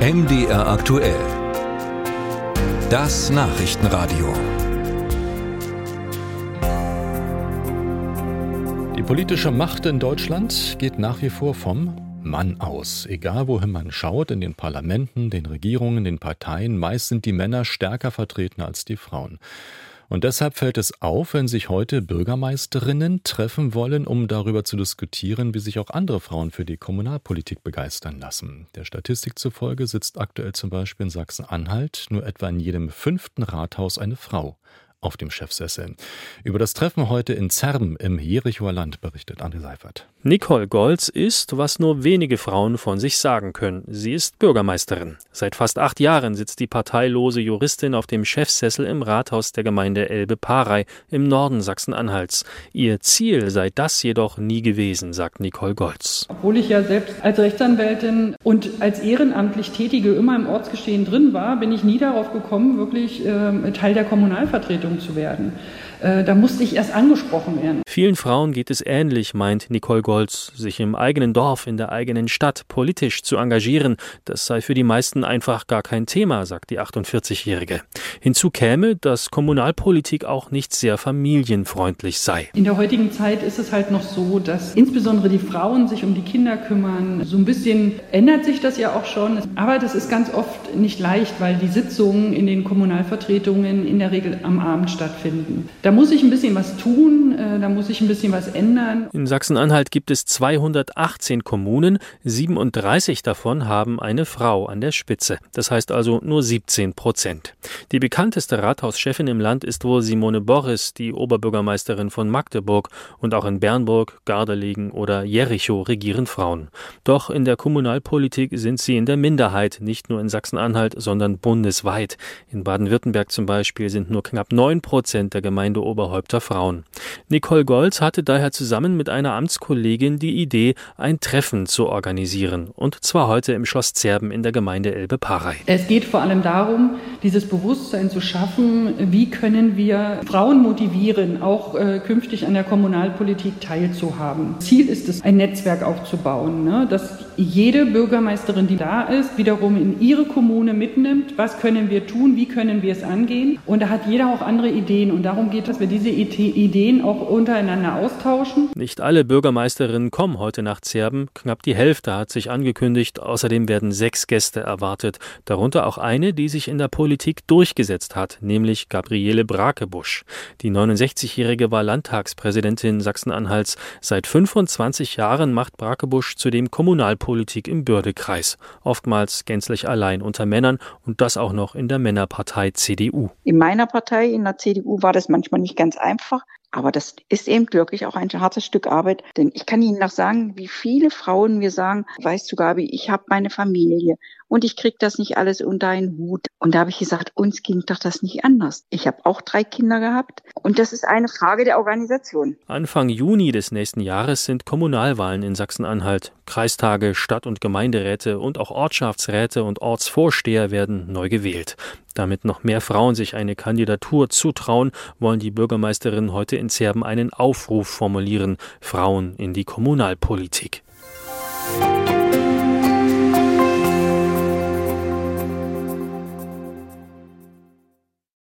MDR aktuell. Das Nachrichtenradio. Die politische Macht in Deutschland geht nach wie vor vom Mann aus. Egal wohin man schaut, in den Parlamenten, den Regierungen, den Parteien, meist sind die Männer stärker vertreten als die Frauen. Und deshalb fällt es auf, wenn sich heute Bürgermeisterinnen treffen wollen, um darüber zu diskutieren, wie sich auch andere Frauen für die Kommunalpolitik begeistern lassen. Der Statistik zufolge sitzt aktuell zum Beispiel in Sachsen-Anhalt nur etwa in jedem fünften Rathaus eine Frau auf dem Chefsessel. Über das Treffen heute in Zerben im Jerichoer Land berichtet André Seifert. Nicole Golz ist, was nur wenige Frauen von sich sagen können. Sie ist Bürgermeisterin. Seit fast acht Jahren sitzt die parteilose Juristin auf dem Chefsessel im Rathaus der Gemeinde Elbe-Parei im Norden Sachsen-Anhalts. Ihr Ziel sei das jedoch nie gewesen, sagt Nicole Golz. Obwohl ich ja selbst als Rechtsanwältin und als ehrenamtlich Tätige immer im Ortsgeschehen drin war, bin ich nie darauf gekommen, wirklich äh, Teil der Kommunalvertretung zu werden. Äh, da musste ich erst angesprochen werden. Vielen Frauen geht es ähnlich, meint Nicole Golz. Sich im eigenen Dorf, in der eigenen Stadt politisch zu engagieren, das sei für die meisten einfach gar kein Thema, sagt die 48-Jährige. Hinzu käme, dass Kommunalpolitik auch nicht sehr familienfreundlich sei. In der heutigen Zeit ist es halt noch so, dass insbesondere die Frauen sich um die Kinder kümmern. So ein bisschen ändert sich das ja auch schon. Aber das ist ganz oft nicht leicht, weil die Sitzungen in den Kommunalvertretungen in der Regel am Abend stattfinden. Da da muss ich ein bisschen was tun, äh, da muss ich ein bisschen was ändern. In Sachsen-Anhalt gibt es 218 Kommunen, 37 davon haben eine Frau an der Spitze. Das heißt also nur 17 Prozent. Die bekannteste Rathauschefin im Land ist wohl Simone Boris, die Oberbürgermeisterin von Magdeburg. Und auch in Bernburg, Gardelegen oder Jericho regieren Frauen. Doch in der Kommunalpolitik sind sie in der Minderheit, nicht nur in Sachsen-Anhalt, sondern bundesweit. In Baden-Württemberg zum Beispiel sind nur knapp 9 Prozent der Gemeinde Gemeindeoberhäupter Frauen. Nicole Golz hatte daher zusammen mit einer Amtskollegin die Idee, ein Treffen zu organisieren. Und zwar heute im Schloss Zerben in der Gemeinde Elbe-Parei. Es geht vor allem darum, dieses Bewusstsein zu schaffen, wie können wir Frauen motivieren, auch äh, künftig an der Kommunalpolitik teilzuhaben. Ziel ist es, ein Netzwerk aufzubauen, ne? dass jede Bürgermeisterin, die da ist, wiederum in ihre Kommune mitnimmt, was können wir tun, wie können wir es angehen. Und da hat jeder auch andere Ideen und darum geht dass wir diese Ideen auch untereinander austauschen. Nicht alle Bürgermeisterinnen kommen heute nach Zerben. Knapp die Hälfte hat sich angekündigt. Außerdem werden sechs Gäste erwartet. Darunter auch eine, die sich in der Politik durchgesetzt hat, nämlich Gabriele Brakebusch. Die 69-Jährige war Landtagspräsidentin Sachsen-Anhalts. Seit 25 Jahren macht Brakebusch zudem Kommunalpolitik im Bürdekreis. Oftmals gänzlich allein unter Männern und das auch noch in der Männerpartei CDU. In meiner Partei, in der CDU, war das manchmal nicht ganz einfach. Aber das ist eben wirklich auch ein hartes Stück Arbeit. Denn ich kann Ihnen noch sagen, wie viele Frauen mir sagen, weißt du, Gabi, ich habe meine Familie und ich krieg das nicht alles unter einen Hut. Und da habe ich gesagt, uns ging doch das nicht anders. Ich habe auch drei Kinder gehabt und das ist eine Frage der Organisation. Anfang Juni des nächsten Jahres sind Kommunalwahlen in Sachsen-Anhalt. Kreistage, Stadt- und Gemeinderäte und auch Ortschaftsräte und Ortsvorsteher werden neu gewählt. Damit noch mehr Frauen sich eine Kandidatur zutrauen, wollen die Bürgermeisterinnen heute in Zerben einen Aufruf formulieren. Frauen in die Kommunalpolitik.